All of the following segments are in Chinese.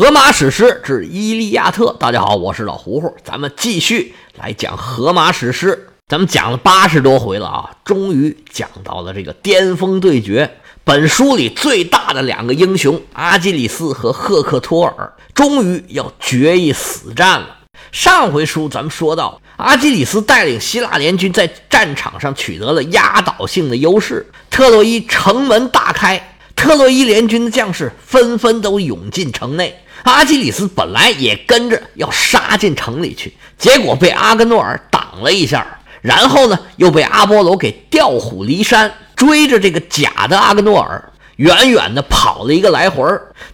荷马史诗之《伊利亚特》，大家好，我是老胡胡，咱们继续来讲荷马史诗。咱们讲了八十多回了啊，终于讲到了这个巅峰对决。本书里最大的两个英雄阿基里斯和赫克托尔，终于要决一死战了。上回书咱们说到，阿基里斯带领希腊联军在战场上取得了压倒性的优势，特洛伊城门大开。特洛伊联军的将士纷纷都涌进城内，阿基里斯本来也跟着要杀进城里去，结果被阿格诺尔挡了一下，然后呢又被阿波罗给调虎离山，追着这个假的阿格诺尔远远的跑了一个来回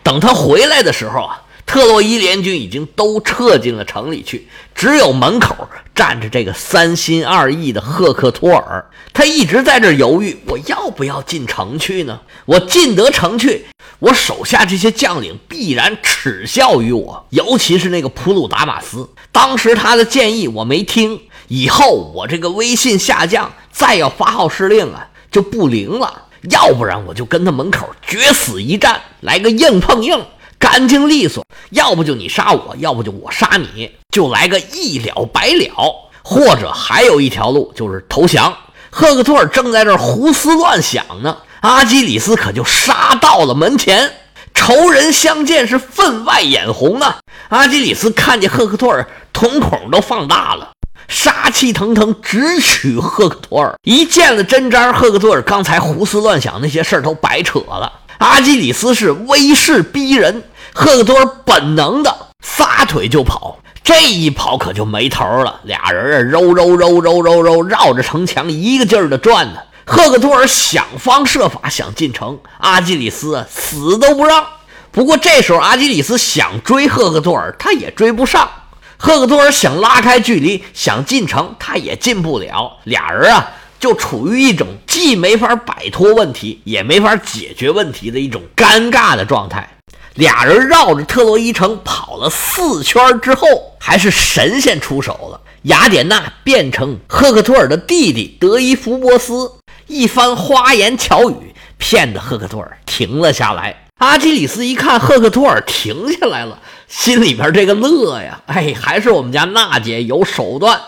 等他回来的时候啊。特洛伊联军已经都撤进了城里去，只有门口站着这个三心二意的赫克托尔。他一直在这犹豫：我要不要进城去呢？我进得城去，我手下这些将领必然耻笑于我，尤其是那个普鲁达马斯。当时他的建议我没听，以后我这个威信下降，再要发号施令啊就不灵了。要不然我就跟他门口决死一战，来个硬碰硬。干净利索，要不就你杀我，要不就我杀你，就来个一了百了。或者还有一条路，就是投降。赫克托尔正在这儿胡思乱想呢，阿基里斯可就杀到了门前。仇人相见是分外眼红啊！阿基里斯看见赫克托尔，瞳孔都放大了，杀气腾腾，直取赫克托尔。一见了真章，赫克托尔刚才胡思乱想那些事儿都白扯了。阿基里斯是威势逼人，赫克托尔本能的撒腿就跑，这一跑可就没头了。俩人啊，揉揉揉揉揉揉，绕着城墙一个劲儿的转呢。赫克托尔想方设法想进城，阿基里斯死都不让。不过这时候阿基里斯想追赫克托尔，他也追不上。赫克托尔想拉开距离，想进城，他也进不了。俩人啊。就处于一种既没法摆脱问题，也没法解决问题的一种尴尬的状态。俩人绕着特洛伊城跑了四圈之后，还是神仙出手了。雅典娜变成赫克托尔的弟弟德伊福波斯，一番花言巧语骗得赫克托尔停了下来。阿基里斯一看赫克托尔停下来了，心里边这个乐呀，哎，还是我们家娜姐有手段。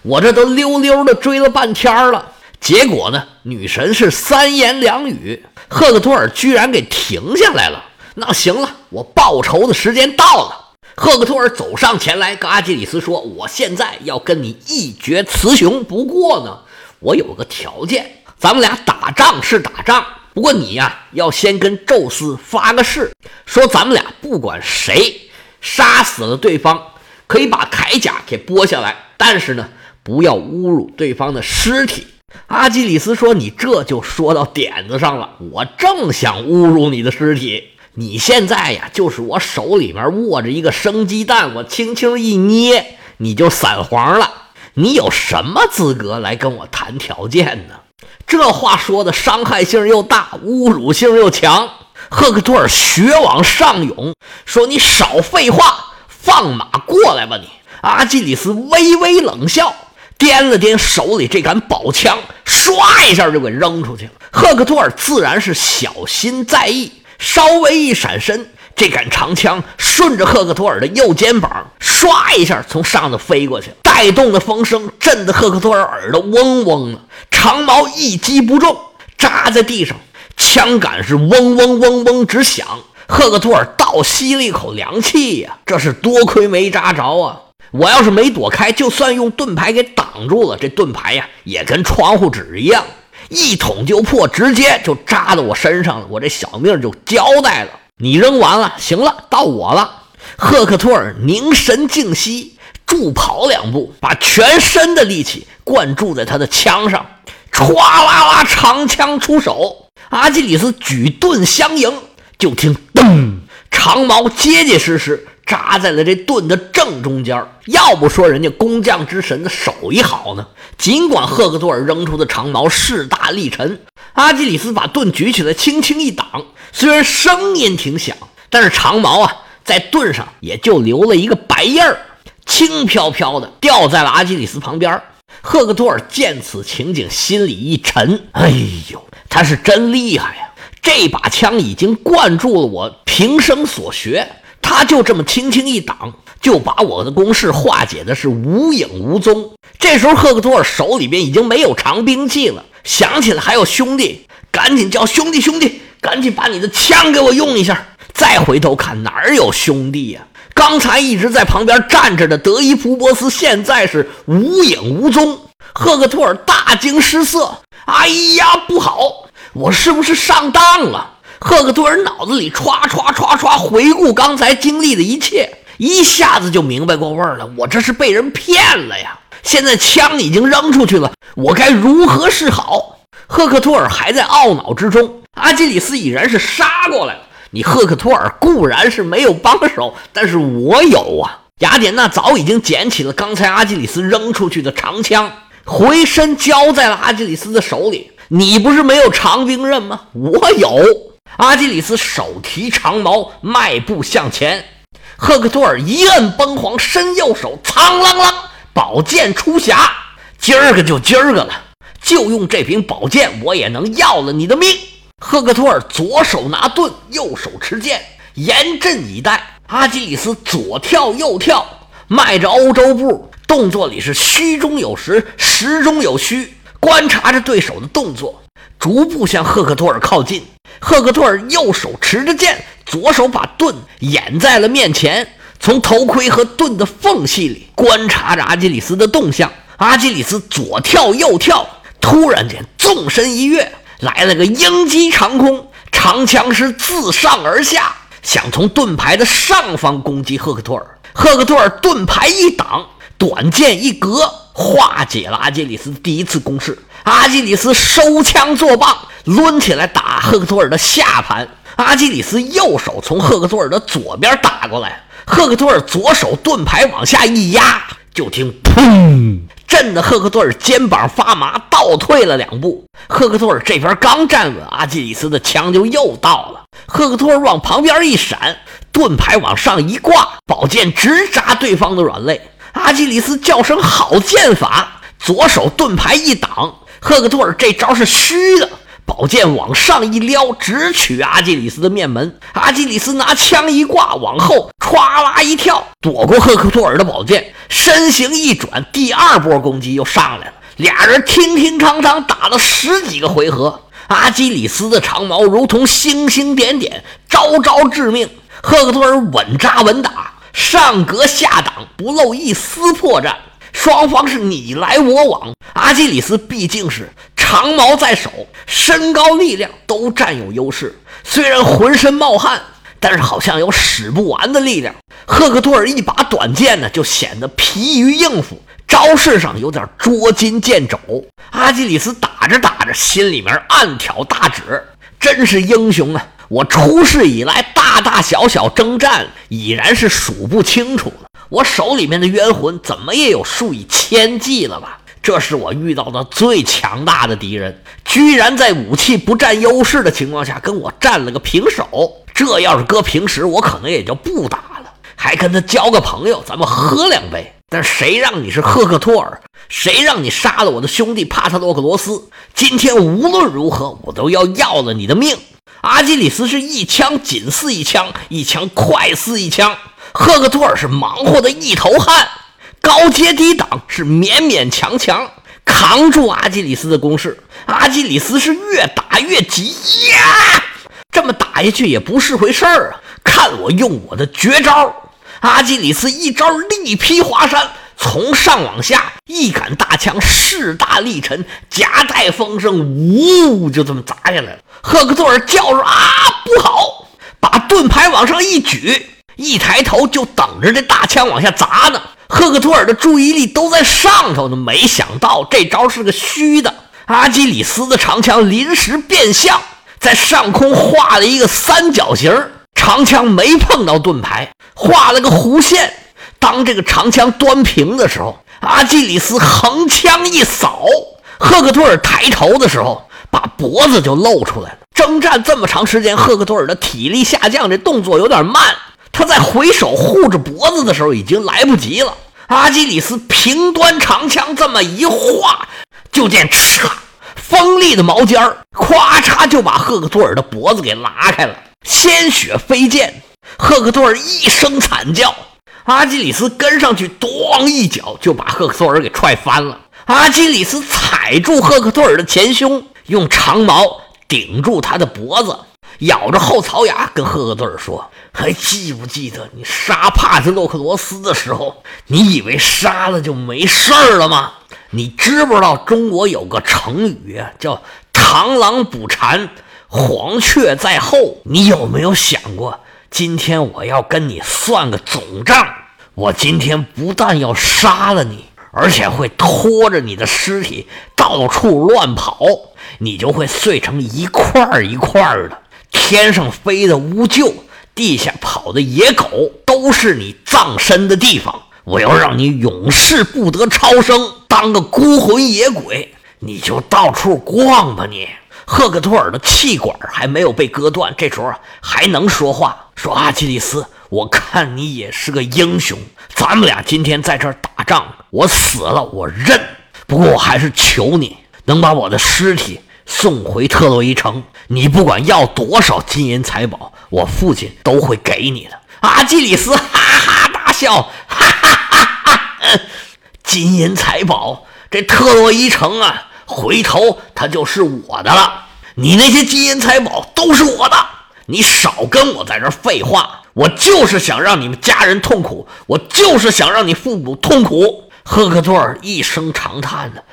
我这都溜溜的追了半天了。结果呢？女神是三言两语，赫克托尔居然给停下来了。那行了，我报仇的时间到了。赫克托尔走上前来，跟阿基里斯说：“我现在要跟你一决雌雄。不过呢，我有个条件，咱们俩打仗是打仗，不过你呀，要先跟宙斯发个誓，说咱们俩不管谁杀死了对方，可以把铠甲给剥下来，但是呢，不要侮辱对方的尸体。”阿基里斯说：“你这就说到点子上了。我正想侮辱你的尸体，你现在呀，就是我手里面握着一个生鸡蛋，我轻轻一捏，你就散黄了。你有什么资格来跟我谈条件呢？”这话说的伤害性又大，侮辱性又强。赫克托尔血往上涌，说：“你少废话，放马过来吧！”你阿基里斯微微冷笑。掂了掂手里这杆宝枪，唰一下就给扔出去了。赫克托尔自然是小心在意，稍微一闪身，这杆长枪顺着赫克托尔的右肩膀，唰一下从上头飞过去，带动的风声震得赫克托尔耳朵嗡嗡的，长矛一击不中，扎在地上，枪杆是嗡嗡嗡嗡直响。赫克托尔倒吸了一口凉气呀，这是多亏没扎着啊。我要是没躲开，就算用盾牌给挡住了，这盾牌呀也跟窗户纸一样，一捅就破，直接就扎到我身上了，我这小命就交代了。你扔完了，行了，到我了。赫克托尔凝神静息，助跑两步，把全身的力气灌注在他的枪上，唰啦啦，长枪出手。阿基里斯举盾相迎，就听噔，长矛结结实实。扎在了这盾的正中间要不说人家工匠之神的手艺好呢。尽管赫克托尔扔出的长矛势大力沉，阿基里斯把盾举起来轻轻一挡，虽然声音挺响，但是长矛啊在盾上也就留了一个白印儿，轻飘飘的掉在了阿基里斯旁边。赫克托尔见此情景，心里一沉，哎呦，他是真厉害呀！这把枪已经灌注了我平生所学。他就这么轻轻一挡，就把我的攻势化解的是无影无踪。这时候，赫克托尔手里边已经没有长兵器了，想起来还有兄弟，赶紧叫兄弟兄弟，赶紧把你的枪给我用一下。再回头看，哪有兄弟呀？刚才一直在旁边站着的德伊普波斯，现在是无影无踪。赫克托尔大惊失色，哎呀，不好，我是不是上当了？赫克托尔脑子里唰唰唰唰回顾刚才经历的一切，一下子就明白过味儿了。我这是被人骗了呀！现在枪已经扔出去了，我该如何是好？赫克托尔还在懊恼之中，阿基里斯已然是杀过来了。你赫克托尔固然是没有帮手，但是我有啊！雅典娜早已经捡起了刚才阿基里斯扔出去的长枪，回身交在了阿基里斯的手里。你不是没有长兵刃吗？我有。阿基里斯手提长矛，迈步向前。赫克托尔一摁崩簧，伸右手，苍啷啷，宝剑出匣。今儿个就今儿个了，就用这柄宝剑，我也能要了你的命。赫克托尔左手拿盾，右手持剑，严阵以待。阿基里斯左跳右跳，迈着欧洲步，动作里是虚中有实，实中有虚，观察着对手的动作，逐步向赫克托尔靠近。赫克托尔右手持着剑，左手把盾掩在了面前，从头盔和盾的缝隙里观察着阿基里斯的动向。阿基里斯左跳右跳，突然间纵身一跃。来了个鹰击长空，长枪是自上而下，想从盾牌的上方攻击赫克托尔。赫克托尔盾牌一挡，短剑一格，化解了阿基里斯第一次攻势。阿基里斯收枪作棒，抡起来打赫克托尔的下盘。阿基里斯右手从赫克托尔的左边打过来，赫克托尔左手盾牌往下一压，就听砰。震得赫克托尔肩膀发麻，倒退了两步。赫克托尔这边刚站稳，阿基里斯的枪就又到了。赫克托尔往旁边一闪，盾牌往上一挂，宝剑直扎对方的软肋。阿基里斯叫声好剑法，左手盾牌一挡。赫克托尔这招是虚的。宝剑往上一撩，直取阿基里斯的面门。阿基里斯拿枪一挂，往后歘啦一跳，躲过赫克托尔的宝剑，身形一转，第二波攻击又上来了。俩人乒乒乓乓打了十几个回合。阿基里斯的长矛如同星星点点，招招致命。赫克托尔稳扎稳打，上格下挡，不露一丝破绽。双方是你来我往。阿基里斯毕竟是。长矛在手，身高力量都占有优势。虽然浑身冒汗，但是好像有使不完的力量。赫克托尔一把短剑呢，就显得疲于应付，招式上有点捉襟见肘。阿基里斯打着打着，心里面暗挑大指：真是英雄啊！我出世以来，大大小小征战已然是数不清楚了。我手里面的冤魂，怎么也有数以千计了吧？这是我遇到的最强大的敌人，居然在武器不占优势的情况下跟我战了个平手。这要是搁平时，我可能也就不打了，还跟他交个朋友，咱们喝两杯。但谁让你是赫克托尔？谁让你杀了我的兄弟帕特洛克罗斯？今天无论如何，我都要要了你的命！阿基里斯是一枪紧似一枪，一枪快似一枪。赫克托尔是忙活的一头汗。高阶低挡是勉勉强强扛住阿基里斯的攻势，阿基里斯是越打越急呀，这么打下去也不是回事儿啊！看我用我的绝招！阿基里斯一招力劈华山，从上往下一杆大枪势大力沉，夹带风声，呜，就这么砸下来了。赫克托尔叫着啊，不好！把盾牌往上一举，一抬头就等着这大枪往下砸呢。赫克托尔的注意力都在上头呢，没想到这招是个虚的。阿基里斯的长枪临时变向，在上空画了一个三角形，长枪没碰到盾牌，画了个弧线。当这个长枪端平的时候，阿基里斯横枪一扫，赫克托尔抬头的时候，把脖子就露出来了。征战这么长时间，赫克托尔的体力下降，这动作有点慢。他在回手护着脖子的时候，已经来不及了。阿基里斯平端长枪这么一划，就见哧，锋利的矛尖儿，咵嚓就把赫克托尔的脖子给拉开了，鲜血飞溅。赫克托尔一声惨叫，阿基里斯跟上去，咣一脚就把赫克托尔给踹翻了。阿基里斯踩住赫克托尔的前胸，用长矛顶住他的脖子，咬着后槽牙跟赫克托尔说：“还记不记得你杀帕特洛克罗斯的时候，你以为杀了就没事儿了吗？你知不知道中国有个成语叫‘螳螂捕蝉，黄雀在后’？你有没有想过，今天我要跟你算个总账？我今天不但要杀了你。”而且会拖着你的尸体到处乱跑，你就会碎成一块儿一块儿的。天上飞的乌鹫，地下跑的野狗，都是你葬身的地方。我要让你永世不得超生，当个孤魂野鬼，你就到处逛吧。你赫克托尔的气管还没有被割断，这时候还能说话，说阿基里斯。我看你也是个英雄，咱们俩今天在这儿打仗，我死了我认。不过我还是求你能把我的尸体送回特洛伊城，你不管要多少金银财宝，我父亲都会给你的。阿基里斯哈哈大笑，哈哈哈哈！金银财宝，这特洛伊城啊，回头它就是我的了。你那些金银财宝都是我的，你少跟我在这废话。我就是想让你们家人痛苦，我就是想让你父母痛苦。赫克托尔一声长叹的，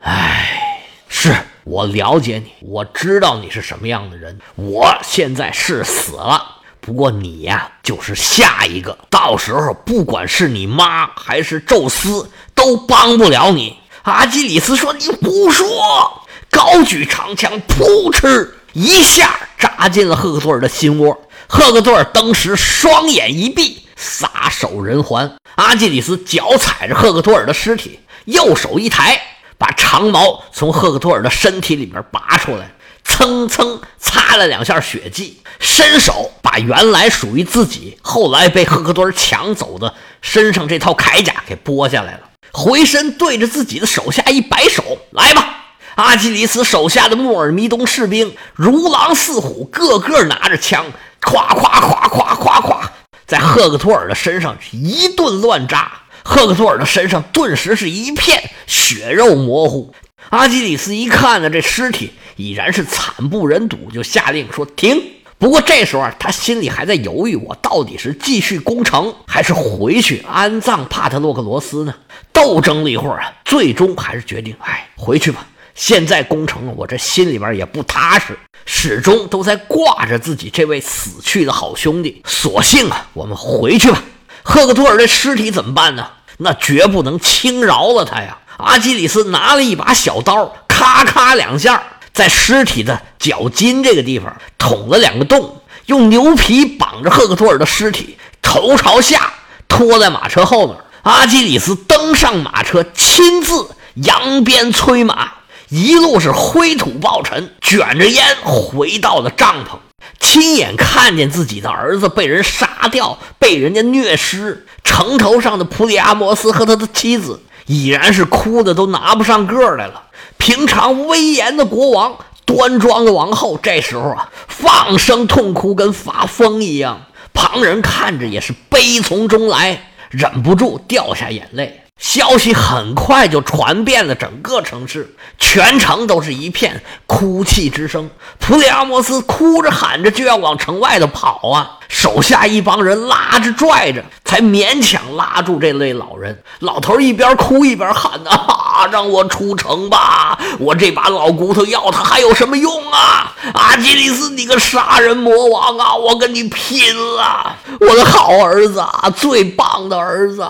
唉，是我了解你，我知道你是什么样的人。我现在是死了，不过你呀，就是下一个，到时候不管是你妈还是宙斯，都帮不了你。阿基里斯说：“你胡说！”高举长枪，噗嗤一下扎进了赫克托尔的心窝。赫克托尔当时双眼一闭，撒手人寰。阿基里斯脚踩着赫克托尔的尸体，右手一抬，把长矛从赫克托尔的身体里面拔出来，蹭蹭擦了两下血迹，伸手把原来属于自己、后来被赫克托尔抢走的身上这套铠甲给剥下来了，回身对着自己的手下一摆手：“来吧！”阿基里斯手下的穆尔弥东士兵如狼似虎，个个拿着枪。咵咵咵咵咵咵，在赫克托尔的身上一顿乱扎，赫克托尔的身上顿时是一片血肉模糊。阿基里斯一看呢，这尸体已然是惨不忍睹，就下令说停。不过这时候啊，他心里还在犹豫，我到底是继续攻城，还是回去安葬帕特洛克罗斯呢？斗争了一会儿啊，最终还是决定，哎，回去吧。现在攻城，我这心里边也不踏实。始终都在挂着自己这位死去的好兄弟，索性啊，我们回去吧。赫克托尔的尸体怎么办呢？那绝不能轻饶了他呀！阿基里斯拿了一把小刀，咔咔两下，在尸体的脚筋这个地方捅了两个洞，用牛皮绑着赫克托尔的尸体，头朝下拖在马车后面。阿基里斯登上马车，亲自扬鞭催马。一路是灰土暴尘，卷着烟回到了帐篷，亲眼看见自己的儿子被人杀掉，被人家虐尸。城头上的普里阿摩斯和他的妻子已然是哭的都拿不上个来了。平常威严的国王，端庄的王后，这时候啊，放声痛哭，跟发疯一样。旁人看着也是悲从中来，忍不住掉下眼泪。消息很快就传遍了整个城市，全城都是一片哭泣之声。普里阿摩斯哭着喊着就要往城外头跑啊，手下一帮人拉着拽着，才勉强拉住这位老人。老头一边哭一边喊：“啊，让我出城吧！我这把老骨头要他还有什么用啊？阿基里斯，你个杀人魔王啊！我跟你拼了！我的好儿子，啊，最棒的儿子！”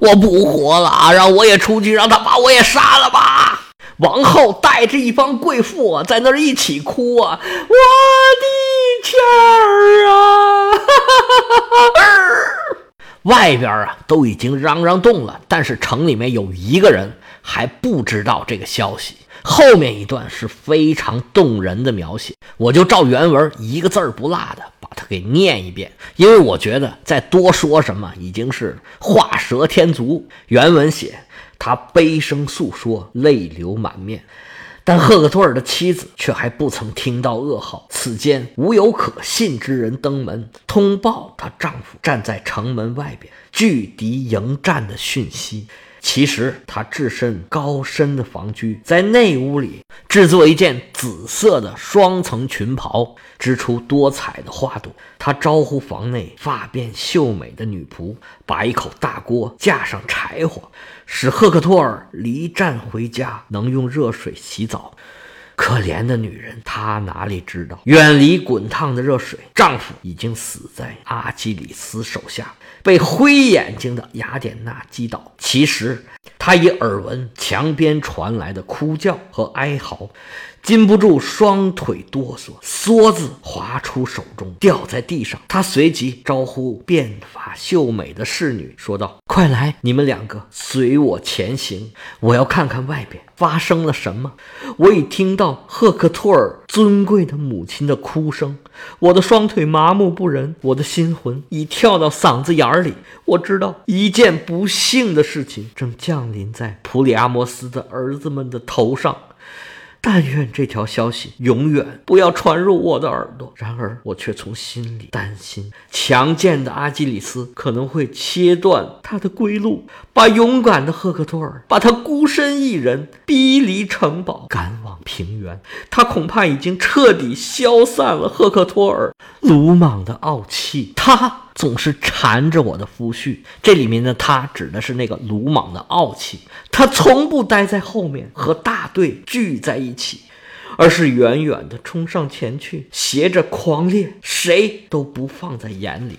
我不活了啊！让我也出去，让他把我也杀了吧！王后带着一帮贵妇啊，在那儿一起哭啊！我的天儿啊！外边啊都已经嚷嚷动了，但是城里面有一个人还不知道这个消息。后面一段是非常动人的描写，我就照原文一个字儿不落的把它给念一遍，因为我觉得再多说什么已经是画蛇添足。原文写他悲声诉说，泪流满面，但赫克托尔的妻子却还不曾听到噩耗。此间无有可信之人登门通报她丈夫站在城门外边拒敌迎战的讯息。其实他置身高深的房居，在内屋里制作一件紫色的双层裙袍，织出多彩的花朵。他招呼房内发辫秀美的女仆，把一口大锅架上柴火，使赫克托尔离战回家能用热水洗澡。可怜的女人，她哪里知道，远离滚烫的热水，丈夫已经死在阿基里斯手下，被灰眼睛的雅典娜击倒。其实，他已耳闻墙边传来的哭叫和哀嚎。禁不住双腿哆嗦，梭子滑出手中，掉在地上。他随即招呼变法秀美的侍女，说道：“快来，你们两个随我前行，我要看看外边发生了什么。我已听到赫克托尔尊贵的母亲的哭声，我的双腿麻木不仁，我的心魂已跳到嗓子眼里。我知道一件不幸的事情正降临在普里阿摩斯的儿子们的头上。”但愿这条消息永远不要传入我的耳朵。然而，我却从心里担心，强健的阿基里斯可能会切断他的归路，把勇敢的赫克托尔，把他孤身一人逼离城堡，赶往平原。他恐怕已经彻底消散了赫克托尔鲁莽的傲气。他。总是缠着我的夫婿，这里面的他指的是那个鲁莽的傲气。他从不待在后面和大队聚在一起，而是远远地冲上前去，携着狂烈，谁都不放在眼里。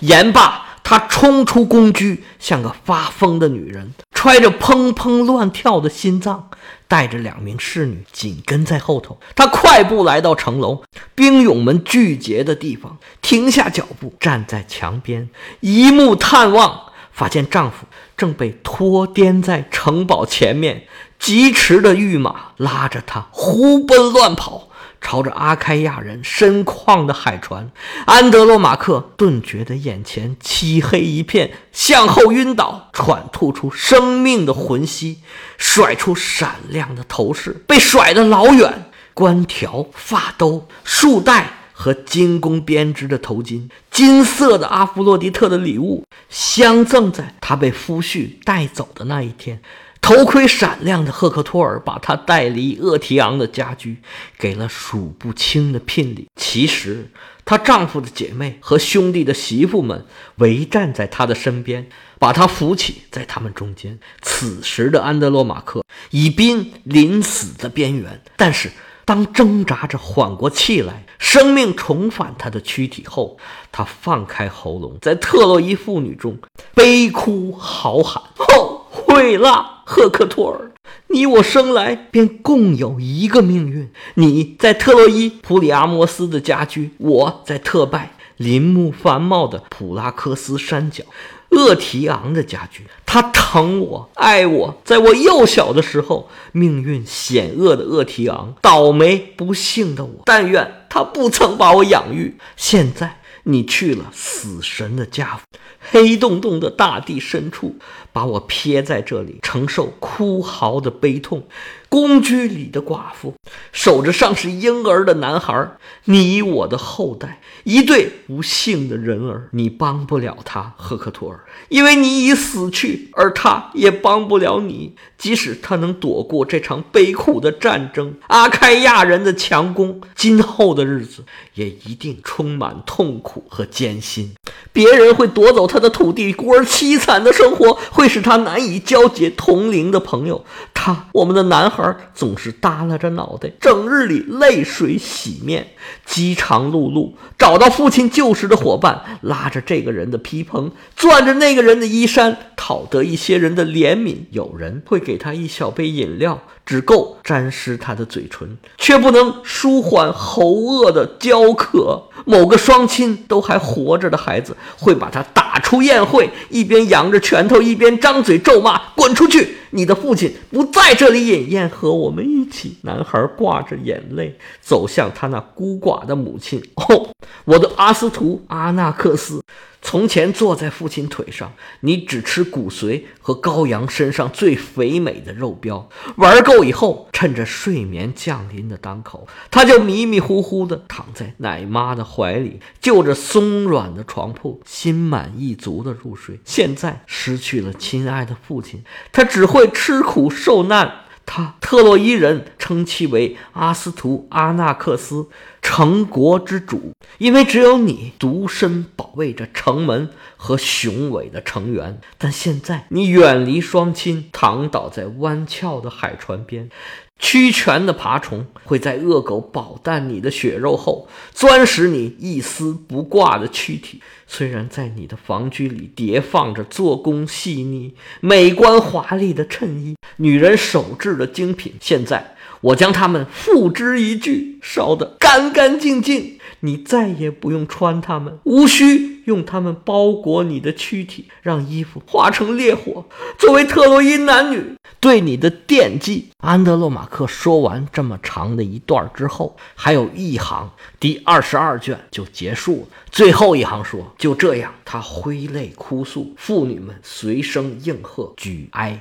言罢，他冲出宫居，像个发疯的女人，揣着砰砰乱跳的心脏。带着两名侍女紧跟在后头，她快步来到城楼兵勇们聚集的地方，停下脚步，站在墙边，一目探望，发现丈夫正被拖颠在城堡前面，疾驰的御马拉着他胡奔乱跑。朝着阿开亚人身旷的海船，安德罗马克顿觉得眼前漆黑一片，向后晕倒，喘吐出生命的魂息，甩出闪亮的头饰，被甩得老远。冠条、发兜、束带和精工编织的头巾，金色的阿弗洛狄特的礼物，相赠在他被夫婿带走的那一天。头盔闪亮的赫克托尔把她带离厄提昂的家居，给了数不清的聘礼。其实，她丈夫的姐妹和兄弟的媳妇们围站在她的身边，把她扶起在他们中间。此时的安德洛马克已濒临死的边缘，但是当挣扎着缓过气来，生命重返他的躯体后，他放开喉咙，在特洛伊妇女中悲哭嚎喊：“后 悔了！”赫克托尔，你我生来便共有一个命运。你在特洛伊普里阿摩斯的家居，我在特拜林木繁茂的普拉科斯山脚厄提昂的家居。他疼我，爱我，在我幼小的时候，命运险恶的厄提昂，倒霉不幸的我，但愿他不曾把我养育。现在。你去了死神的家，黑洞洞的大地深处，把我撇在这里，承受哭嚎的悲痛。宫居里的寡妇守着尚是婴儿的男孩，你我的后代，一对不幸的人儿。你帮不了他，赫克托尔，因为你已死去，而他也帮不了你。即使他能躲过这场悲苦的战争，阿开亚人的强攻，今后的日子也一定充满痛苦和艰辛。别人会夺走他的土地，孤儿凄惨的生活会使他难以交结同龄的朋友。他，我们的男孩，总是耷拉着脑袋，整日里泪水洗面，饥肠辘辘。找到父亲旧时的伙伴，拉着这个人的披蓬，攥着那个人的衣衫，讨得一些人的怜悯。有人会给他一小杯饮料，只够沾湿他的嘴唇，却不能舒缓喉饿的焦渴。某个双亲都还活着的孩子，会把他打出宴会，一边扬着拳头，一边张嘴咒骂：“滚出去！”你的父亲不在这里饮宴，和我们一起。男孩挂着眼泪走向他那孤寡的母亲。哦，我的阿斯图阿纳克斯，从前坐在父亲腿上，你只吃骨髓和羔羊身上最肥美的肉膘。玩够以后，趁着睡眠降临的当口，他就迷迷糊糊地躺在奶妈的怀里，就着松软的床铺，心满意足地入睡。现在失去了亲爱的父亲，他只会吃苦受难。他特洛伊人称其为阿斯图阿纳克斯，城国之主，因为只有你独身保卫着城门和雄伟的城垣。但现在你远离双亲，躺倒在弯翘的海船边。屈拳的爬虫会在恶狗饱啖你的血肉后，钻食你一丝不挂的躯体。虽然在你的房居里叠放着做工细腻、美观华丽的衬衣、女人手制的精品，现在我将它们付之一炬，烧得干干净净。你再也不用穿它们，无需用它们包裹你的躯体，让衣服化成烈火，作为特洛伊男女对你的惦记。安德洛马克说完这么长的一段之后，还有一行，第二十二卷就结束了。最后一行说：“就这样，他挥泪哭诉，妇女们随声应和，举哀。”